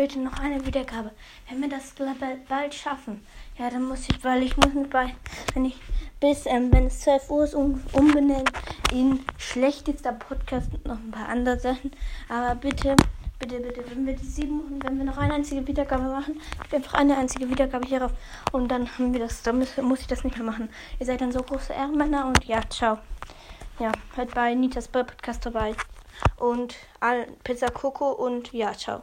bitte noch eine Wiedergabe. Wenn wir das bald schaffen, ja, dann muss ich, weil ich muss bei, wenn ich bis, ähm, wenn es 12 Uhr ist, um, umbenennen in schlechtester Podcast und noch ein paar andere Sachen. Aber bitte, bitte, bitte, wenn wir die sieben, wenn wir noch eine einzige Wiedergabe machen, einfach eine einzige Wiedergabe hierauf und dann haben wir das, dann muss, muss ich das nicht mehr machen. Ihr seid dann so große Ehrenmänner und ja, ciao. Ja, hört bei Nitas Podcast dabei und Pizza Coco und ja, ciao.